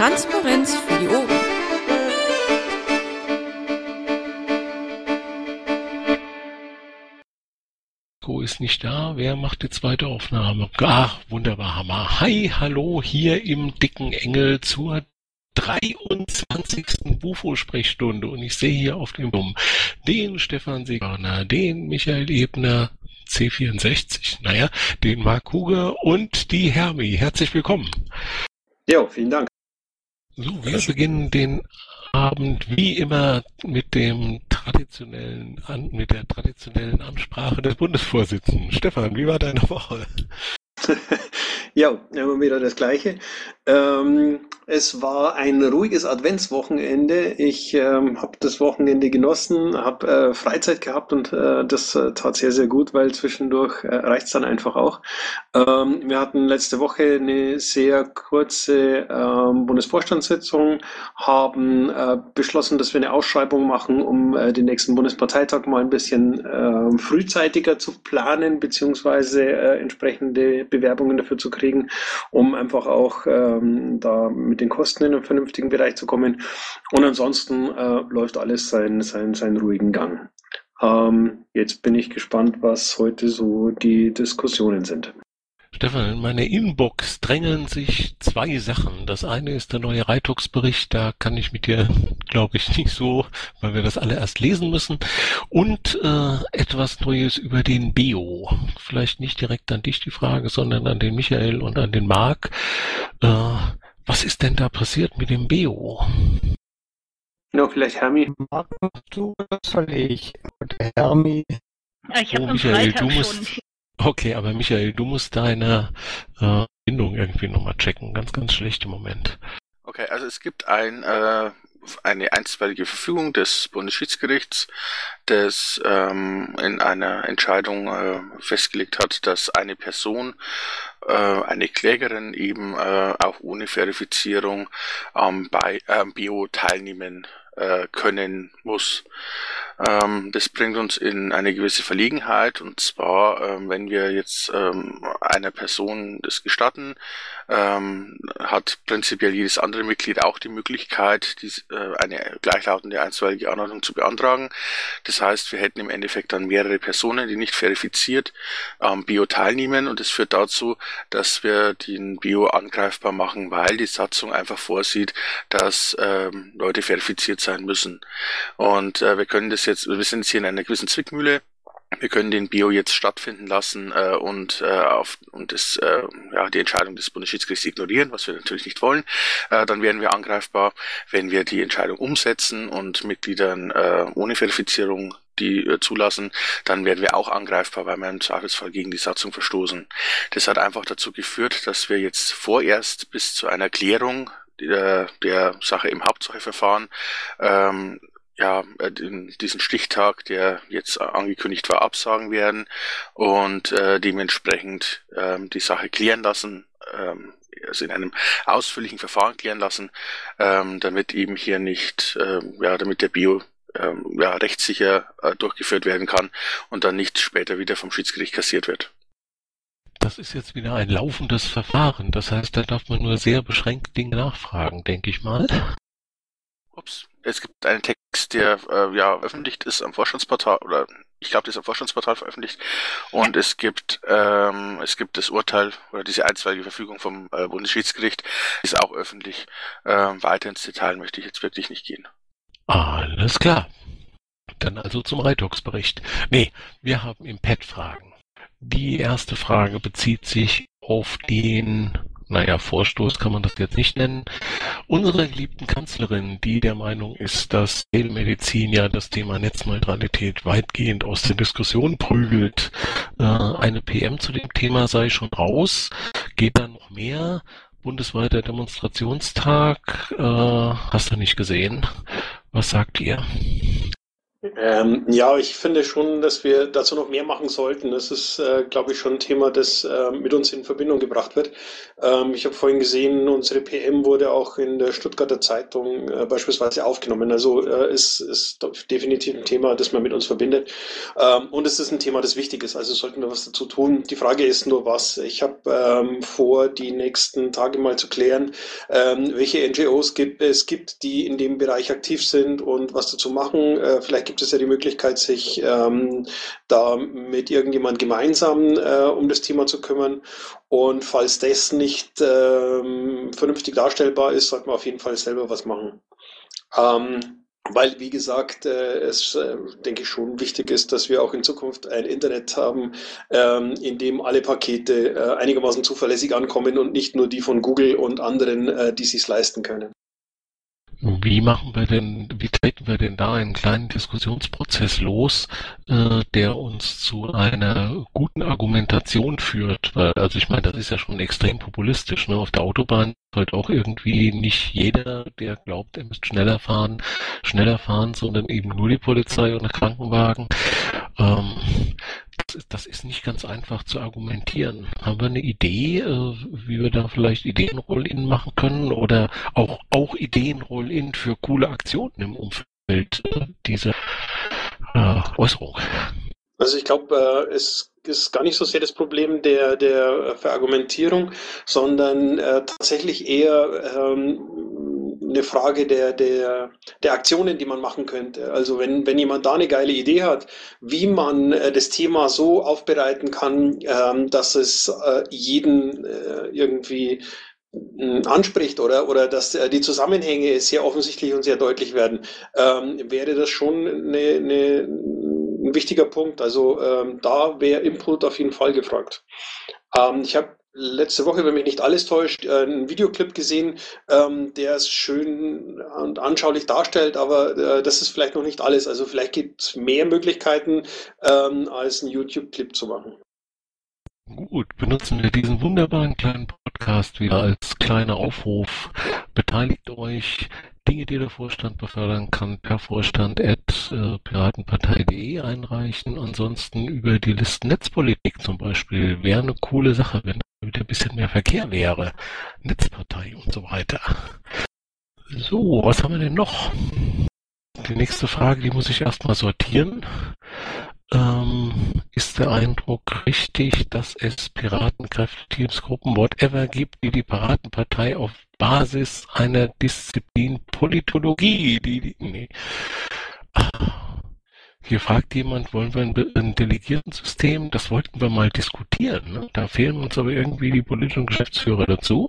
Transparenz für die Ohren. Marco ist nicht da. Wer macht die zweite Aufnahme? Ach, wunderbar, Hammer. Hi, hallo, hier im dicken Engel zur 23. Bufo-Sprechstunde. Und ich sehe hier auf dem Dumm den Stefan Segerner, den Michael Ebner, C64, naja, den Mark Kuge und die Hermi. Herzlich willkommen. Ja, vielen Dank. So, wir beginnen den Abend wie immer mit dem traditionellen, mit der traditionellen Ansprache des Bundesvorsitzenden. Stefan, wie war deine Woche? ja, immer wieder das Gleiche. Ähm, es war ein ruhiges Adventswochenende. Ich ähm, habe das Wochenende genossen, habe äh, Freizeit gehabt und äh, das äh, tat sehr, sehr gut, weil zwischendurch äh, reicht es dann einfach auch. Ähm, wir hatten letzte Woche eine sehr kurze ähm, Bundesvorstandssitzung, haben äh, beschlossen, dass wir eine Ausschreibung machen, um äh, den nächsten Bundesparteitag mal ein bisschen äh, frühzeitiger zu planen, beziehungsweise äh, entsprechende Bewerbungen dafür zu kriegen, um einfach auch ähm, da mit den Kosten in einen vernünftigen Bereich zu kommen. Und ansonsten äh, läuft alles seinen, seinen, seinen ruhigen Gang. Ähm, jetzt bin ich gespannt, was heute so die Diskussionen sind. Stefan, in meine Inbox drängeln sich zwei Sachen. Das eine ist der neue Reitux-Bericht, da kann ich mit dir, glaube ich, nicht so, weil wir das alle erst lesen müssen. Und äh, etwas Neues über den Bio. Vielleicht nicht direkt an dich die Frage, sondern an den Michael und an den Marc. Äh, was ist denn da passiert mit dem Beo? Ja, vielleicht Hermi. Markus, du soll ich? Und Hermi. Ich habe oh, Michael, Freitag du musst, schon. Okay, aber Michael, du musst deine äh, Bindung irgendwie nochmal checken. Ganz, ganz schlecht im Moment. Okay, also es gibt ein äh, eine einstweilige Verfügung des Bundesschiedsgerichts, das ähm, in einer Entscheidung äh, festgelegt hat, dass eine Person, äh, eine Klägerin eben äh, auch ohne Verifizierung am äh, Bio teilnehmen äh, können muss. Ähm, das bringt uns in eine gewisse Verlegenheit und zwar, ähm, wenn wir jetzt ähm, einer Person das gestatten, ähm, hat prinzipiell jedes andere Mitglied auch die Möglichkeit, dies, äh, eine gleichlautende einstweilige Anordnung zu beantragen. Das heißt, wir hätten im Endeffekt dann mehrere Personen, die nicht verifiziert am Bio teilnehmen und das führt dazu, dass wir den Bio angreifbar machen, weil die Satzung einfach vorsieht, dass ähm, Leute verifiziert sein müssen. Und äh, wir können das jetzt, wir sind jetzt hier in einer gewissen Zwickmühle wir können den Bio jetzt stattfinden lassen äh, und äh, auf und das äh, ja die Entscheidung des Bundesschiedsgerichts ignorieren, was wir natürlich nicht wollen. Äh, dann werden wir angreifbar, wenn wir die Entscheidung umsetzen und Mitgliedern äh, ohne Verifizierung die äh, zulassen, dann werden wir auch angreifbar, weil wir im Zweifelsfall gegen die Satzung verstoßen. Das hat einfach dazu geführt, dass wir jetzt vorerst bis zu einer Klärung der, der Sache im Hauptsacheverfahren ähm, ja, äh, diesen Stichtag, der jetzt angekündigt war, absagen werden und äh, dementsprechend ähm, die Sache klären lassen, ähm, also in einem ausführlichen Verfahren klären lassen, ähm, damit eben hier nicht, ähm, ja, damit der Bio ähm, ja, rechtssicher äh, durchgeführt werden kann und dann nicht später wieder vom Schiedsgericht kassiert wird. Das ist jetzt wieder ein laufendes Verfahren. Das heißt, da darf man nur sehr beschränkt Dinge nachfragen, denke ich mal. Ups. Es gibt einen Text, der äh, ja veröffentlicht ist am Vorstandsportal oder ich glaube, der ist am Vorstandsportal veröffentlicht und es gibt ähm, es gibt das Urteil oder diese einstweilige Verfügung vom äh, Bundesschiedsgericht ist auch öffentlich. Ähm, weiter ins Detail möchte ich jetzt wirklich nicht gehen. Alles klar. Dann also zum Reitox-Bericht. Nee, wir haben im Pad Fragen. Die erste Frage bezieht sich auf den naja, Vorstoß kann man das jetzt nicht nennen, unserer geliebten Kanzlerin, die der Meinung ist, dass Telemedizin ja das Thema Netzneutralität weitgehend aus der Diskussion prügelt. Äh, eine PM zu dem Thema sei schon raus. Geht da noch mehr? Bundesweiter Demonstrationstag, äh, hast du nicht gesehen. Was sagt ihr? Ähm, ja, ich finde schon, dass wir dazu noch mehr machen sollten. Das ist, äh, glaube ich, schon ein Thema, das äh, mit uns in Verbindung gebracht wird. Ähm, ich habe vorhin gesehen, unsere PM wurde auch in der Stuttgarter Zeitung äh, beispielsweise aufgenommen. Also äh, ist, ist definitiv ein Thema, das man mit uns verbindet. Ähm, und es ist ein Thema, das wichtig ist. Also sollten wir was dazu tun. Die Frage ist nur, was. Ich habe ähm, vor, die nächsten Tage mal zu klären, ähm, welche NGOs gibt, es gibt, die in dem Bereich aktiv sind und was dazu machen. Äh, vielleicht gibt es ja die Möglichkeit, sich ähm, da mit irgendjemand gemeinsam äh, um das Thema zu kümmern. Und falls das nicht ähm, vernünftig darstellbar ist, sollte man auf jeden Fall selber was machen. Ähm, weil, wie gesagt, äh, es, äh, denke ich, schon wichtig ist, dass wir auch in Zukunft ein Internet haben, ähm, in dem alle Pakete äh, einigermaßen zuverlässig ankommen und nicht nur die von Google und anderen, äh, die sich leisten können. Wie machen wir denn, wie treten wir denn da einen kleinen Diskussionsprozess los, äh, der uns zu einer guten Argumentation führt? Weil, also ich meine, das ist ja schon extrem populistisch. Ne? Auf der Autobahn halt auch irgendwie nicht jeder, der glaubt, er müsste schneller fahren, schneller fahren, sondern eben nur die Polizei oder Krankenwagen. Ähm, das, ist nicht ganz einfach zu argumentieren. Haben wir eine Idee, äh, wie wir da vielleicht Ideen-Roll-In machen können oder auch, auch Ideen-Roll-In für coole Aktionen im Umfeld äh, dieser äh, Äußerung? Also ich glaube, es ist gar nicht so sehr das Problem der, der Verargumentierung, sondern tatsächlich eher ähm, eine Frage der, der, der Aktionen, die man machen könnte. Also wenn, wenn jemand da eine geile Idee hat, wie man äh, das Thema so aufbereiten kann, ähm, dass es äh, jeden äh, irgendwie hm, anspricht oder, oder dass die Zusammenhänge sehr offensichtlich und sehr deutlich werden, ähm, wäre das schon eine, eine ein wichtiger Punkt. Also ähm, da wäre Input auf jeden Fall gefragt. Ich habe letzte Woche, wenn mich nicht alles täuscht, äh, einen Videoclip gesehen, ähm, der es schön und anschaulich darstellt, aber äh, das ist vielleicht noch nicht alles. Also vielleicht gibt es mehr Möglichkeiten, ähm, als einen YouTube-Clip zu machen. Gut, benutzen wir diesen wunderbaren kleinen Podcast wieder als kleiner Aufruf. Beteiligt euch, Dinge, die der Vorstand befördern kann, per Vorstand at äh, piratenpartei.de einreichen. Ansonsten über die Listen Netzpolitik zum Beispiel wäre eine coole Sache, wenn da wieder ein bisschen mehr Verkehr wäre. Netzpartei und so weiter. So, was haben wir denn noch? Die nächste Frage, die muss ich erstmal sortieren. Ähm, ist der Eindruck richtig, dass es Piratenkräfte, Teams, Gruppen, whatever gibt, die die Piratenpartei auf Basis einer Disziplin Politologie, die, die nee. Hier fragt jemand, wollen wir ein, ein Delegiertensystem? Das wollten wir mal diskutieren. Ne? Da fehlen uns aber irgendwie die politischen Geschäftsführer dazu.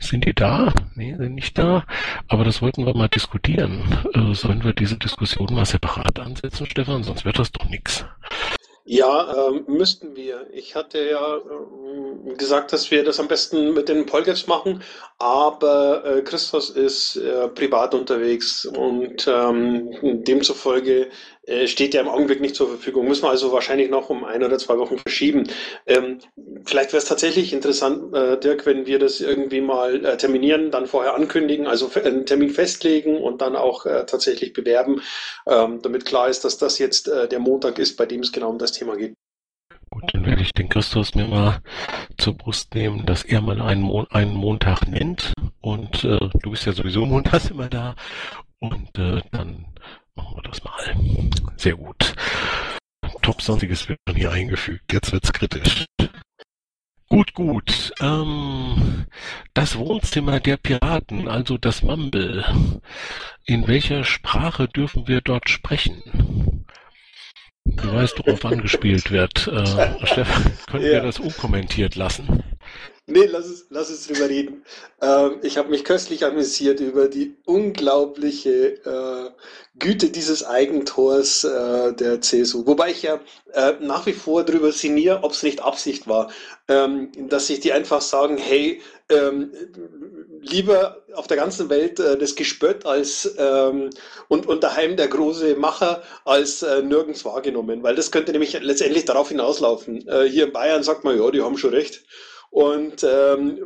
Sind die da? Nee, sind nicht da. Aber das wollten wir mal diskutieren. Äh, sollen wir diese Diskussion mal separat ansetzen, Stefan? Sonst wird das doch nichts. Ja, ähm, müssten wir. Ich hatte ja ähm, gesagt, dass wir das am besten mit den Polgaps machen, aber äh, Christos ist äh, privat unterwegs und ähm, demzufolge äh, steht ja im Augenblick nicht zur Verfügung. Müssen wir also wahrscheinlich noch um ein oder zwei Wochen verschieben. Ähm, vielleicht wäre es tatsächlich interessant, äh, Dirk, wenn wir das irgendwie mal äh, terminieren, dann vorher ankündigen, also einen Termin festlegen und dann auch äh, tatsächlich bewerben, ähm, damit klar ist, dass das jetzt äh, der Montag ist, bei dem es genau um das Thema geht. Gut, dann werde ich den Christus mir mal zur Brust nehmen, dass er mal einen, Mon einen Montag nennt. Und äh, du bist ja sowieso montags immer da. Und äh, dann machen wir das. Sehr gut. Top sonstiges wird schon hier eingefügt. Jetzt wird's kritisch. Gut, gut. Ähm, das Wohnzimmer der Piraten, also das Mumble. In welcher Sprache dürfen wir dort sprechen? Du weißt, worauf angespielt wird. Äh, Stefan, können ja. wir das unkommentiert lassen? Nee, lass es, lass es drüber reden. Ähm, ich habe mich köstlich amüsiert über die unglaubliche äh, Güte dieses Eigentors äh, der CSU. Wobei ich ja äh, nach wie vor darüber sinniere, ob es nicht Absicht war, ähm, dass sich die einfach sagen, hey, ähm, lieber auf der ganzen Welt äh, das Gespött als ähm, und, und daheim der große Macher als äh, nirgends wahrgenommen. Weil das könnte nämlich letztendlich darauf hinauslaufen. Äh, hier in Bayern sagt man, ja, die haben schon recht. Und ähm,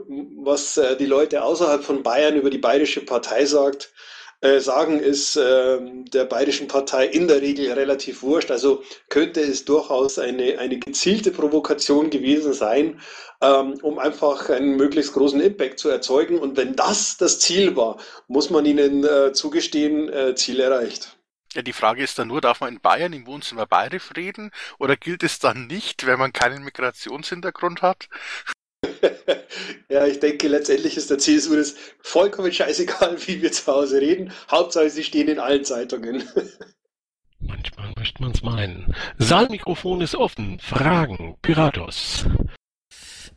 was äh, die Leute außerhalb von Bayern über die bayerische Partei sagt, äh, sagen, ist äh, der Bayerischen Partei in der Regel relativ wurscht. Also könnte es durchaus eine, eine gezielte Provokation gewesen sein, ähm, um einfach einen möglichst großen Impact zu erzeugen. Und wenn das das Ziel war, muss man ihnen äh, zugestehen, äh, Ziel erreicht. Ja, die Frage ist dann nur, darf man in Bayern im Wohnzimmer bayerisch reden oder gilt es dann nicht, wenn man keinen Migrationshintergrund hat? ja, ich denke, letztendlich ist der CSU das vollkommen scheißegal, wie wir zu Hause reden. Hauptsache, sie stehen in allen Zeitungen. Manchmal möchte man es meinen. Saalmikrofon ist offen. Fragen. Piratos.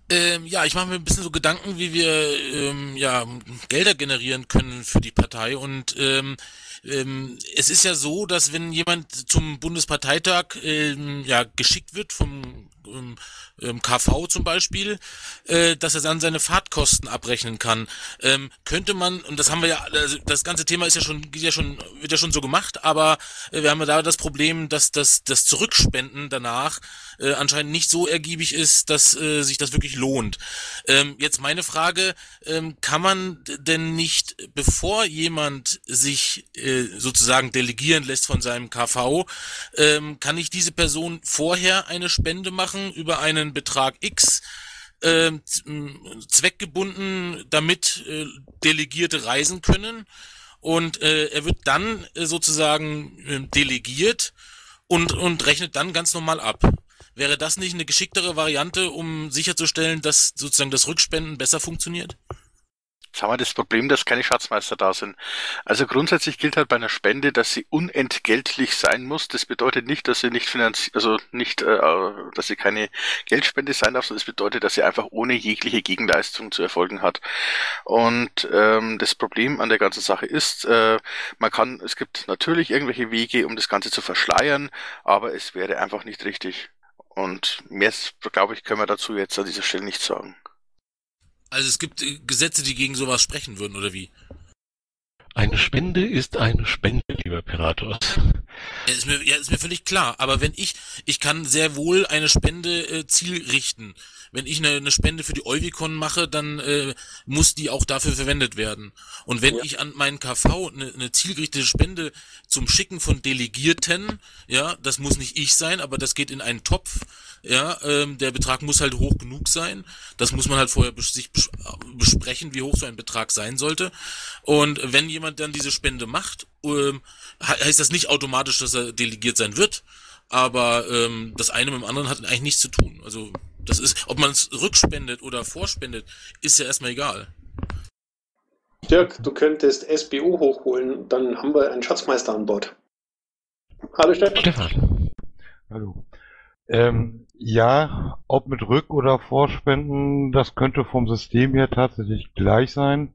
Ähm, ja, ich mache mir ein bisschen so Gedanken, wie wir ähm, ja, Gelder generieren können für die Partei. Und ähm, ähm, es ist ja so, dass wenn jemand zum Bundesparteitag ähm, ja, geschickt wird vom ähm, ähm KV zum Beispiel, äh, dass er dann seine Fahrtkosten abrechnen kann. Ähm, könnte man, und das haben wir ja, also das ganze Thema ist ja schon, geht ja schon, wird ja schon so gemacht, aber äh, wir haben ja da das Problem, dass das, das Zurückspenden danach äh, anscheinend nicht so ergiebig ist, dass äh, sich das wirklich lohnt. Ähm, jetzt meine Frage, ähm, kann man denn nicht, bevor jemand sich äh, sozusagen delegieren lässt von seinem KV, ähm, kann ich diese Person vorher eine Spende machen über einen Betrag X? äh, zweckgebunden, damit äh, Delegierte reisen können. Und äh, er wird dann äh, sozusagen äh, delegiert und, und rechnet dann ganz normal ab. Wäre das nicht eine geschicktere Variante, um sicherzustellen, dass sozusagen das Rückspenden besser funktioniert? Jetzt haben wir das Problem, dass keine Schatzmeister da sind. Also grundsätzlich gilt halt bei einer Spende, dass sie unentgeltlich sein muss. Das bedeutet nicht, dass sie nicht finanziell, also nicht, äh, dass sie keine Geldspende sein darf, sondern das bedeutet, dass sie einfach ohne jegliche Gegenleistung zu erfolgen hat. Und ähm, das Problem an der ganzen Sache ist, äh, man kann, es gibt natürlich irgendwelche Wege, um das Ganze zu verschleiern, aber es wäre einfach nicht richtig. Und mehr, glaube ich, können wir dazu jetzt an dieser Stelle nicht sagen. Also es gibt äh, Gesetze, die gegen sowas sprechen würden, oder wie? Eine Spende ist eine Spende, lieber Piratos. Ja, ist mir, ja, ist mir völlig klar. Aber wenn ich, ich kann sehr wohl eine Spende äh, zielrichten. Wenn ich eine, eine Spende für die Euvicon mache, dann äh, muss die auch dafür verwendet werden. Und wenn ja. ich an meinen KV eine, eine zielgerichtete Spende zum Schicken von Delegierten, ja, das muss nicht ich sein, aber das geht in einen Topf, ja, ähm, der Betrag muss halt hoch genug sein. Das muss man halt vorher bes sich bes besprechen, wie hoch so ein Betrag sein sollte. Und wenn jemand dann diese Spende macht, ähm, heißt das nicht automatisch, dass er delegiert sein wird. Aber ähm, das eine mit dem anderen hat eigentlich nichts zu tun. Also das ist, ob man es rückspendet oder vorspendet, ist ja erstmal egal. Dirk, du könntest SBO hochholen, dann haben wir einen Schatzmeister an Bord. Hallo Stefan. Stefan. Hallo. Ähm, ja, ob mit Rück- oder Vorspenden, das könnte vom System her tatsächlich gleich sein.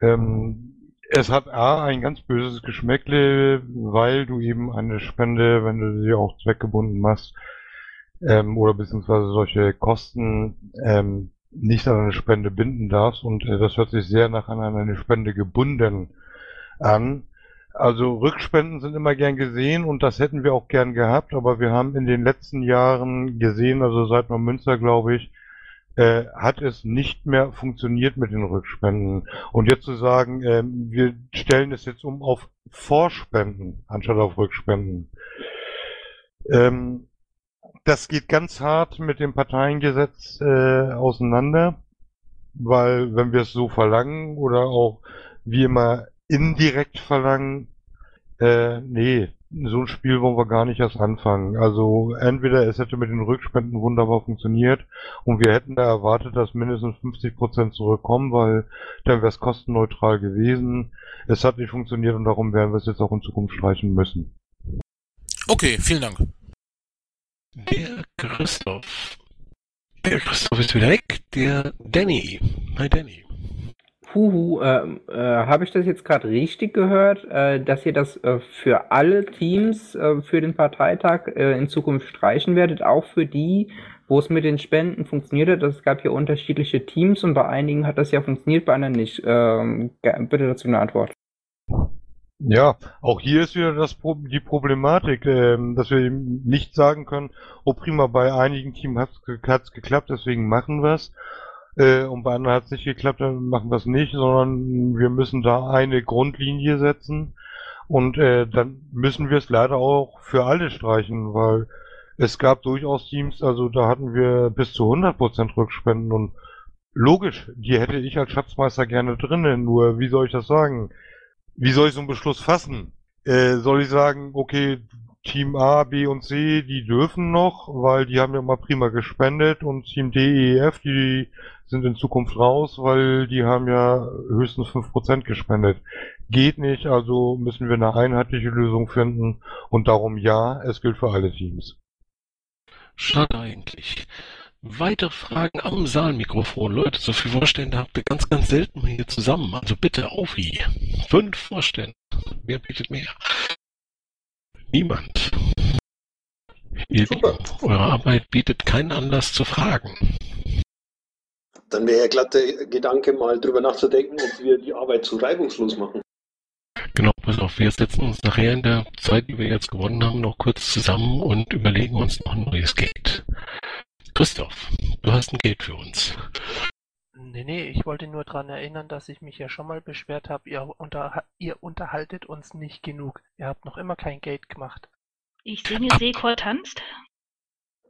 Ähm, es hat A ein ganz böses Geschmäckle, weil du eben eine Spende, wenn du sie auch zweckgebunden machst, ähm, oder beziehungsweise solche Kosten ähm, nicht an eine Spende binden darfst und äh, das hört sich sehr nach an eine Spende gebunden an. Also Rückspenden sind immer gern gesehen und das hätten wir auch gern gehabt, aber wir haben in den letzten Jahren gesehen, also seit Neumünster glaube ich, äh, hat es nicht mehr funktioniert mit den Rückspenden. Und jetzt zu sagen, äh, wir stellen es jetzt um auf Vorspenden anstatt auf Rückspenden. Ähm, das geht ganz hart mit dem Parteiengesetz äh, auseinander, weil wenn wir es so verlangen oder auch wie immer indirekt verlangen, äh, nee, so ein Spiel wollen wir gar nicht erst anfangen. Also entweder es hätte mit den Rückspenden wunderbar funktioniert und wir hätten da erwartet, dass mindestens 50% zurückkommen, weil dann wäre es kostenneutral gewesen. Es hat nicht funktioniert und darum werden wir es jetzt auch in Zukunft streichen müssen. Okay, vielen Dank. Der Christoph. Der Christoph ist wieder weg. Der Danny. Hi Danny. Huhu, äh, äh, habe ich das jetzt gerade richtig gehört, äh, dass ihr das äh, für alle Teams äh, für den Parteitag äh, in Zukunft streichen werdet, auch für die, wo es mit den Spenden funktioniert hat? Es gab ja unterschiedliche Teams und bei einigen hat das ja funktioniert, bei anderen nicht. Ähm, bitte dazu eine Antwort. Ja, auch hier ist wieder das Pro die Problematik, ähm, dass wir nicht sagen können, oh prima, bei einigen Teams hat es geklappt, deswegen machen wir es. Äh, und bei anderen hat es nicht geklappt, dann machen wir es nicht, sondern wir müssen da eine Grundlinie setzen und äh, dann müssen wir es leider auch für alle streichen, weil es gab durchaus Teams, also da hatten wir bis zu 100% Rückspenden und logisch, die hätte ich als Schatzmeister gerne drinnen, nur wie soll ich das sagen? Wie soll ich so einen Beschluss fassen? Äh, soll ich sagen, okay, Team A, B und C, die dürfen noch, weil die haben ja mal prima gespendet und Team D, E, F, die sind in Zukunft raus, weil die haben ja höchstens 5% gespendet. Geht nicht, also müssen wir eine einheitliche Lösung finden und darum ja, es gilt für alle Teams. Schade eigentlich. Weitere Fragen am Saalmikrofon. Leute, so viele Vorstände habt ihr ganz, ganz selten hier zusammen. Also bitte auf wie. Fünf Vorstände. Wer bietet mehr? Niemand. Ihr eure Arbeit bietet keinen Anlass zu fragen. Dann wäre ja glatt der Gedanke, mal drüber nachzudenken, ob wir die Arbeit zu reibungslos machen. Genau, pass auf, wir setzen uns nachher in der Zeit, die wir jetzt gewonnen haben, noch kurz zusammen und überlegen uns noch ein neues Gate. Christoph, du hast ein Gate für uns. Nee, nee, ich wollte nur daran erinnern, dass ich mich ja schon mal beschwert habe, ihr, unter, ihr unterhaltet uns nicht genug. Ihr habt noch immer kein Gate gemacht. Ich singe Sekor tanzt.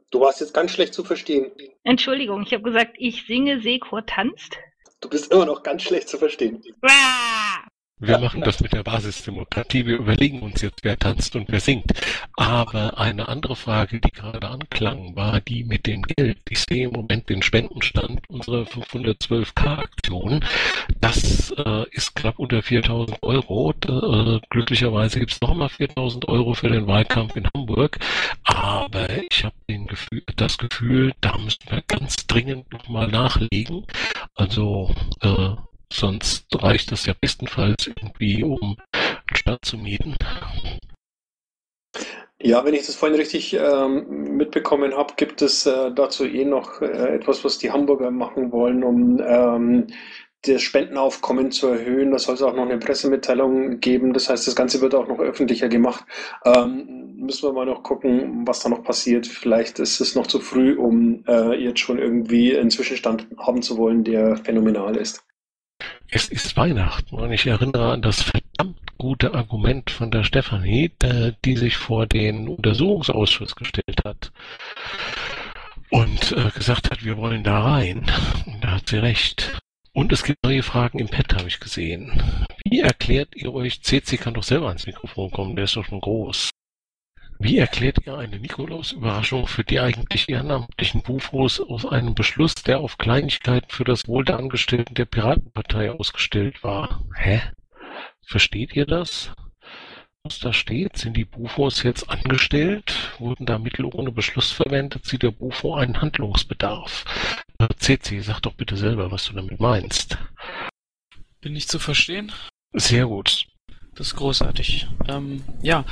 Du warst jetzt ganz schlecht zu verstehen. Entschuldigung, ich habe gesagt, ich singe Sekor tanzt. Du bist immer noch ganz schlecht zu verstehen. Wah! Wir machen das mit der Basisdemokratie. Wir überlegen uns jetzt, wer tanzt und wer singt. Aber eine andere Frage, die gerade anklang, war die mit dem Geld. Ich sehe im Moment den Spendenstand unserer 512k-Aktion. Das äh, ist knapp unter 4000 Euro. Da, äh, glücklicherweise gibt es nochmal 4000 Euro für den Wahlkampf in Hamburg. Aber ich habe Gefühl, das Gefühl, da müssen wir ganz dringend nochmal nachlegen. Also äh, Sonst reicht das ja bestenfalls irgendwie, um Stadt zu mieten. Ja, wenn ich das vorhin richtig ähm, mitbekommen habe, gibt es äh, dazu eh noch äh, etwas, was die Hamburger machen wollen, um ähm, das Spendenaufkommen zu erhöhen. Da soll es auch noch eine Pressemitteilung geben. Das heißt, das Ganze wird auch noch öffentlicher gemacht. Ähm, müssen wir mal noch gucken, was da noch passiert. Vielleicht ist es noch zu früh, um äh, jetzt schon irgendwie einen Zwischenstand haben zu wollen, der phänomenal ist. Es ist Weihnachten und ich erinnere an das verdammt gute Argument von der Stefanie, äh, die sich vor den Untersuchungsausschuss gestellt hat und äh, gesagt hat, wir wollen da rein. Und da hat sie recht. Und es gibt neue Fragen im Pad, habe ich gesehen. Wie erklärt ihr euch, CC kann doch selber ans Mikrofon kommen, der ist doch schon groß. Wie erklärt ihr eine Nikolaus-Überraschung für die eigentlich ehrenamtlichen Bufos aus einem Beschluss, der auf Kleinigkeiten für das Wohl der Angestellten der Piratenpartei ausgestellt war? Hä? Versteht ihr das? Was da steht? Sind die Bufos jetzt angestellt? Wurden da Mittel ohne Beschluss verwendet? Sieht der Bufo einen Handlungsbedarf? CC, äh, sag doch bitte selber, was du damit meinst. Bin ich zu verstehen? Sehr gut. Das ist großartig. Ähm, ja,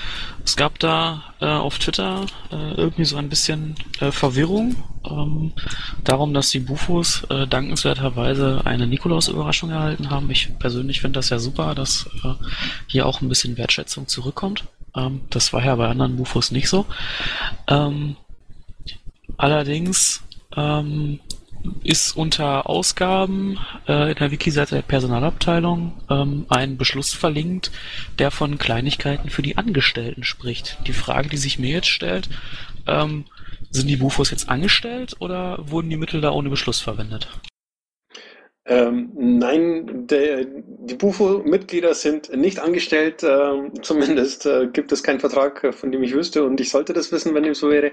es gab da äh, auf Twitter äh, irgendwie so ein bisschen äh, Verwirrung ähm, darum, dass die Bufos äh, dankenswerterweise eine Nikolaus-Überraschung erhalten haben. Ich persönlich finde das ja super, dass äh, hier auch ein bisschen Wertschätzung zurückkommt. Ähm, das war ja bei anderen Bufos nicht so. Ähm, allerdings ähm, ist unter Ausgaben äh, in der Wiki-Seite der Personalabteilung ähm, ein Beschluss verlinkt, der von Kleinigkeiten für die Angestellten spricht. Die Frage, die sich mir jetzt stellt, ähm, sind die Bufos jetzt angestellt oder wurden die Mittel da ohne Beschluss verwendet? Ähm, nein, der, die Bufo-Mitglieder sind nicht angestellt. Äh, zumindest äh, gibt es keinen Vertrag, von dem ich wüsste und ich sollte das wissen, wenn dem so wäre.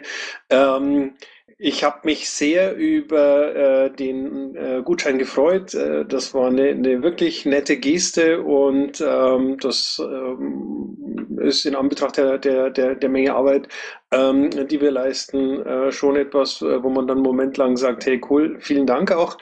Ähm, ich habe mich sehr über äh, den äh, Gutschein gefreut. Äh, das war eine, eine wirklich nette Geste und ähm, das ähm, ist in Anbetracht der, der, der, der Menge Arbeit ähm, die wir leisten, äh, schon etwas, äh, wo man dann einen Moment lang sagt, hey cool, vielen Dank auch.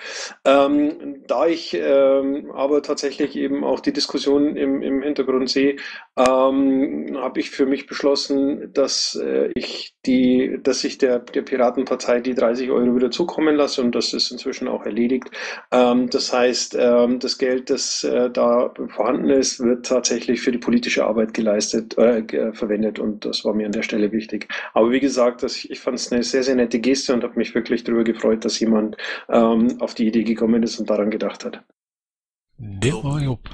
Ähm, da ich ähm, aber tatsächlich eben auch die Diskussion im, im Hintergrund sehe, ähm, habe ich für mich beschlossen, dass äh, ich die, dass ich der, der Piratenpartei die 30 Euro wieder zukommen lasse und das ist inzwischen auch erledigt. Ähm, das heißt, ähm, das Geld, das äh, da vorhanden ist, wird tatsächlich für die politische Arbeit geleistet, äh, verwendet und das war mir an der Stelle wichtig. Aber wie gesagt, das, ich fand es eine sehr, sehr nette Geste und habe mich wirklich darüber gefreut, dass jemand ähm, auf die Idee gekommen ist und daran gedacht hat. Jupp.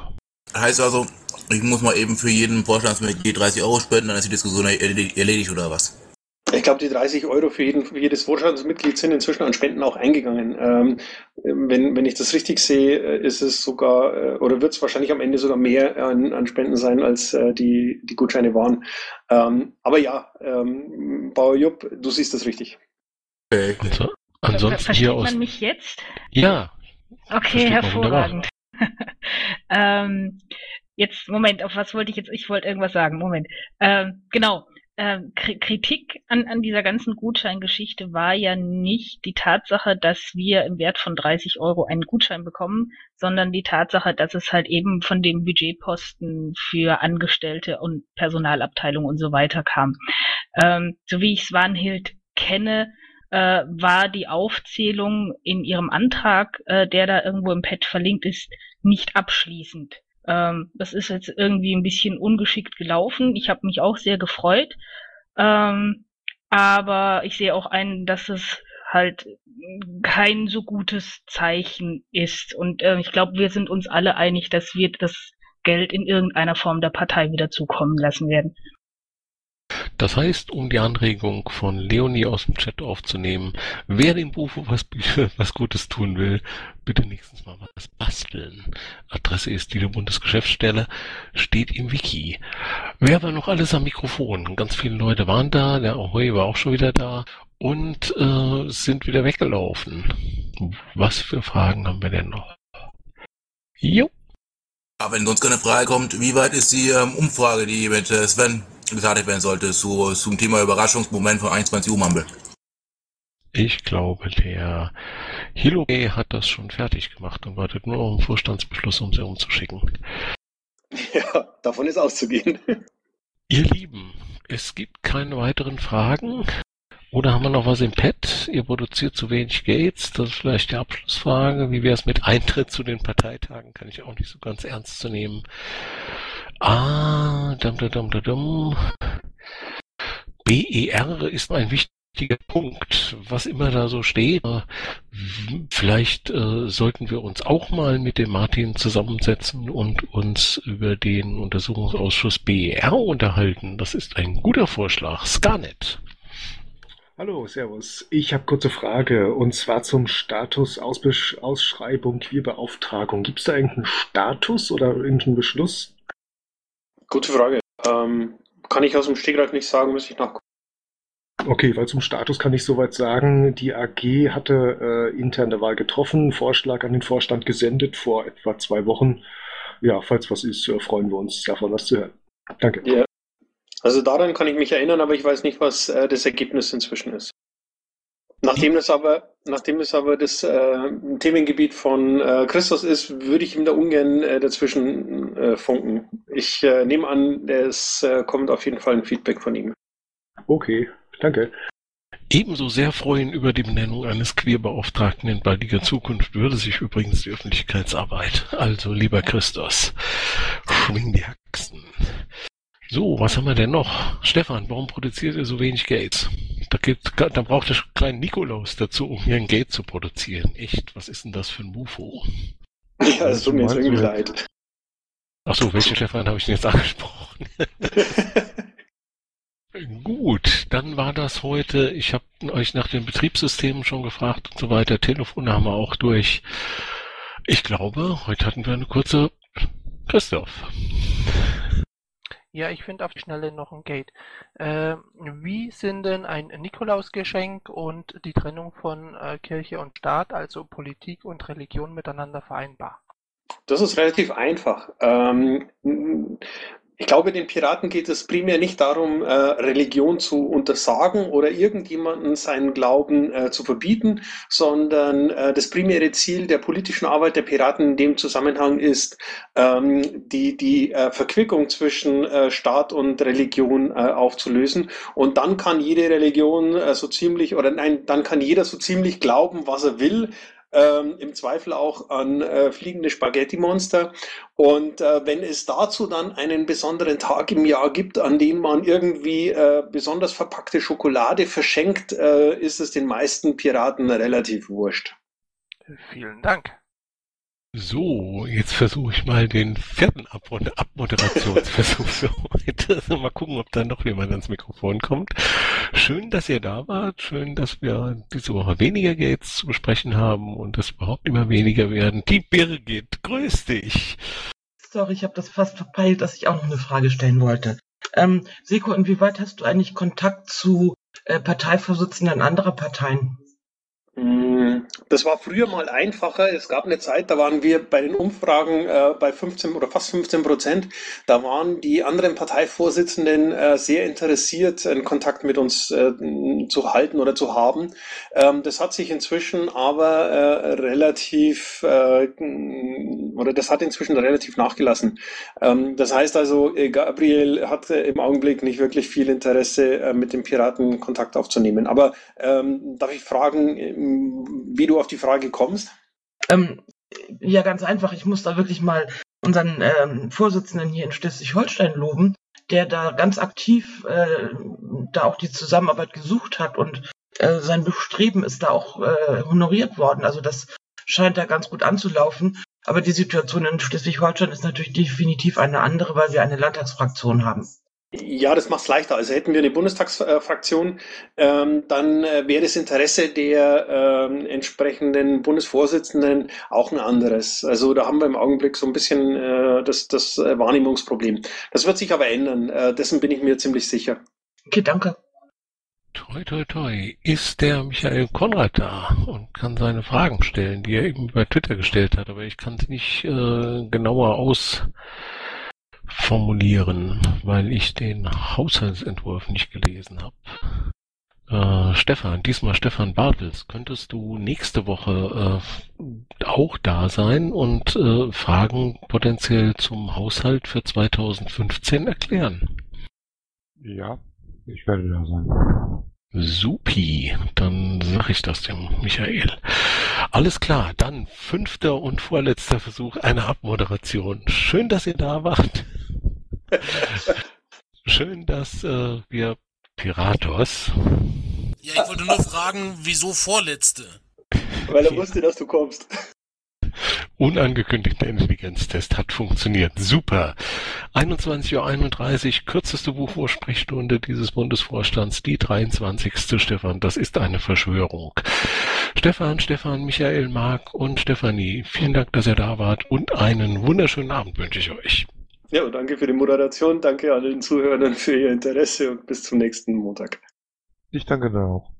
Heißt also, ich muss mal eben für jeden Vorstandsmitglied 30 Euro spenden, dann ist die Diskussion erledi- erledigt oder was? Ich glaube, die 30 Euro für, jeden, für jedes Vorstandsmitglied sind inzwischen an Spenden auch eingegangen. Ähm, wenn, wenn ich das richtig sehe, äh, ist es sogar, äh, oder wird es wahrscheinlich am Ende sogar mehr an, an Spenden sein, als äh, die, die Gutscheine waren. Ähm, aber ja, ähm, Bauer Jupp, du siehst das richtig. Anso Ver ansonsten versteht hier aus. man mich jetzt? Ja, Okay, hervorragend. ähm, jetzt, Moment, auf was wollte ich jetzt? Ich wollte irgendwas sagen. Moment. Ähm, genau. Ähm, Kri- Kritik an, an dieser ganzen Gutscheingeschichte war ja nicht die Tatsache, dass wir im Wert von 30 Euro einen Gutschein bekommen, sondern die Tatsache, dass es halt eben von dem Budgetposten für Angestellte und Personalabteilung und so weiter kam. Ähm, so wie ich Swanhild kenne, äh, war die Aufzählung in ihrem Antrag, äh, der da irgendwo im Pad verlinkt ist, nicht abschließend. Ähm, das ist jetzt irgendwie ein bisschen ungeschickt gelaufen. Ich habe mich auch sehr gefreut. Ähm, aber ich sehe auch ein, dass es halt kein so gutes Zeichen ist. Und äh, ich glaube, wir sind uns alle einig, dass wir das Geld in irgendeiner Form der Partei wieder zukommen lassen werden. Das heißt, um die Anregung von Leonie aus dem Chat aufzunehmen, wer dem Bufo was, was Gutes tun will, bitte nächstens mal was basteln. Adresse ist die Bundesgeschäftsstelle, steht im Wiki. Wer war noch alles am Mikrofon? Ganz viele Leute waren da, der Ahoy war auch schon wieder da und äh, sind wieder weggelaufen. Was für Fragen haben wir denn noch? Jo. Aber wenn sonst keine Frage kommt, wie weit ist die ähm, Umfrage, die mit äh, Sven gestartet werden sollte, zu, zum Thema Überraschungsmoment von 21 Uhr Mumble? Ich glaube, der Hilobe hat das schon fertig gemacht und wartet nur auf den Vorstandsbeschluss, um sie umzuschicken. Ja, davon ist auszugehen. Ihr Lieben, es gibt keine weiteren Fragen. Oder haben wir noch was im Pad? Ihr produziert zu wenig Gates. Das ist vielleicht die Abschlussfrage. Wie wäre es mit Eintritt zu den Parteitagen? Kann ich auch nicht so ganz ernst zu nehmen. Ah, dum, dum, dum, dum, dum. BER ist ein wichtiger Punkt, was immer da so steht. Vielleicht äh, sollten wir uns auch mal mit dem Martin zusammensetzen und uns über den Untersuchungsausschuss BER unterhalten. Das ist ein guter Vorschlag. Scarnet. Hallo, Servus. Ich habe kurze Frage und zwar zum Status Ausbesch Ausschreibung Queerbeauftragung. Gibt es da irgendeinen Status oder irgendeinen Beschluss? Gute Frage. Ähm, kann ich aus dem Stegreif nicht sagen, muss ich nachgucken. Okay, weil zum Status kann ich soweit sagen, die AG hatte äh, intern der Wahl getroffen, Vorschlag an den Vorstand gesendet vor etwa zwei Wochen. Ja, falls was ist, äh, freuen wir uns davon was zu hören. Danke. Ja. Also daran kann ich mich erinnern, aber ich weiß nicht, was äh, das Ergebnis inzwischen ist. Nachdem das aber, nachdem es aber das äh, Themengebiet von äh, Christus ist, würde ich ihm da ungern äh, dazwischen äh, funken. Ich äh, nehme an, es äh, kommt auf jeden Fall ein Feedback von ihm. Okay, danke. Ebenso sehr freuen über die Benennung eines Queerbeauftragten in baldiger Zukunft würde sich übrigens die Öffentlichkeitsarbeit. Also, lieber Christus, schwing die Haxen. So, was haben wir denn noch? Stefan, warum produziert ihr so wenig Gates? Da, gibt, da braucht der kleine Nikolaus dazu, um hier ein Gate zu produzieren. Echt, was ist denn das für ein Mufo? Ja, es tut mir jetzt irgendwie leid. Achso, welchen Stefan habe ich denn jetzt angesprochen? Gut, dann war das heute. Ich habe euch nach den Betriebssystemen schon gefragt und so weiter. Telefone haben wir auch durch. Ich glaube, heute hatten wir eine kurze Christoph. Ja, ich finde auf die Schnelle noch ein Gate. Äh, wie sind denn ein Nikolausgeschenk und die Trennung von äh, Kirche und Staat, also Politik und Religion miteinander vereinbar? Das ist relativ einfach. Ähm, ich glaube, den Piraten geht es primär nicht darum, äh, Religion zu untersagen oder irgendjemanden seinen Glauben äh, zu verbieten, sondern äh, das primäre Ziel der politischen Arbeit der Piraten in dem Zusammenhang ist, ähm, die, die äh, Verquickung zwischen äh, Staat und Religion äh, aufzulösen. Und dann kann jede Religion so ziemlich, oder nein, dann kann jeder so ziemlich glauben, was er will. Ähm, im Zweifel auch an äh, fliegende Spaghetti-Monster. Und äh, wenn es dazu dann einen besonderen Tag im Jahr gibt, an dem man irgendwie äh, besonders verpackte Schokolade verschenkt, äh, ist es den meisten Piraten relativ wurscht. Vielen Dank. So, jetzt versuche ich mal den vierten Ab Abmoderationsversuch für heute. Mal gucken, ob da noch jemand ans Mikrofon kommt. Schön, dass ihr da wart. Schön, dass wir diese Woche weniger Gates zu besprechen haben und es überhaupt immer weniger werden. Die Birgit, grüß dich. Sorry, ich habe das fast verpeilt, dass ich auch noch eine Frage stellen wollte. Ähm, Seko, inwieweit hast du eigentlich Kontakt zu äh, Parteivorsitzenden anderer Parteien? Mm, das war früher mal einfacher. Es gab eine Zeit, da waren wir bei den Umfragen äh, bei 15 oder fast 15 Prozent. Da waren die anderen Parteivorsitzenden äh, sehr interessiert, einen Kontakt mit uns äh, zu halten oder zu haben. Ähm, das hat sich inzwischen aber äh, relativ äh, oder das hat inzwischen relativ nachgelassen. Ähm, das heißt also, äh, Gabriel hat im Augenblick nicht wirklich viel Interesse, mit den Piraten Kontakt aufzunehmen. Aber ähm, darf ich fragen, wie du auf die Frage kommst? Ähm, ja, ganz einfach. Ich muss da wirklich mal unseren ähm, Vorsitzenden hier in Schleswig-Holstein loben, der da ganz aktiv äh, da auch die Zusammenarbeit gesucht hat und äh, sein Bestreben ist da auch äh, honoriert worden. Also das scheint da ganz gut anzulaufen. Aber die Situation in Schleswig-Holstein ist natürlich definitiv eine andere, weil wir eine Landtagsfraktion haben. Ja, das macht es leichter. Also hätten wir eine Bundestagsfraktion, ähm, dann äh, wäre das Interesse der ähm, entsprechenden Bundesvorsitzenden auch ein anderes. Also da haben wir im Augenblick so ein bisschen äh, das, das äh, Wahrnehmungsproblem. Das wird sich aber ändern. Äh, dessen bin ich mir ziemlich sicher. Okay, danke. Toi, toi, toi. Ist der Michael Konrad da und kann seine Fragen stellen, die er eben über Twitter gestellt hat, aber ich kann sie nicht äh, genauer aus formulieren, weil ich den Haushaltsentwurf nicht gelesen habe. Äh, Stefan, diesmal Stefan Bartels, könntest du nächste Woche äh, auch da sein und äh, Fragen potenziell zum Haushalt für 2015 erklären? Ja, ich werde da sein. Supi, dann sag ich das dem Michael. Alles klar, dann fünfter und vorletzter Versuch einer Abmoderation. Schön, dass ihr da wart. Schön, dass äh, wir Piratos. Ja, ich wollte nur fragen, wieso vorletzte? Weil er wusste, dass du kommst. Unangekündigter Intelligenztest hat funktioniert. Super. 21.31 Uhr, kürzeste Buchvorsprechstunde dieses Bundesvorstands, die 23. Stefan. Das ist eine Verschwörung. Stefan, Stefan, Michael, Marc und Stefanie, vielen Dank, dass ihr da wart und einen wunderschönen Abend wünsche ich euch. Ja, und danke für die Moderation, danke allen Zuhörern für ihr Interesse und bis zum nächsten Montag. Ich danke dir auch.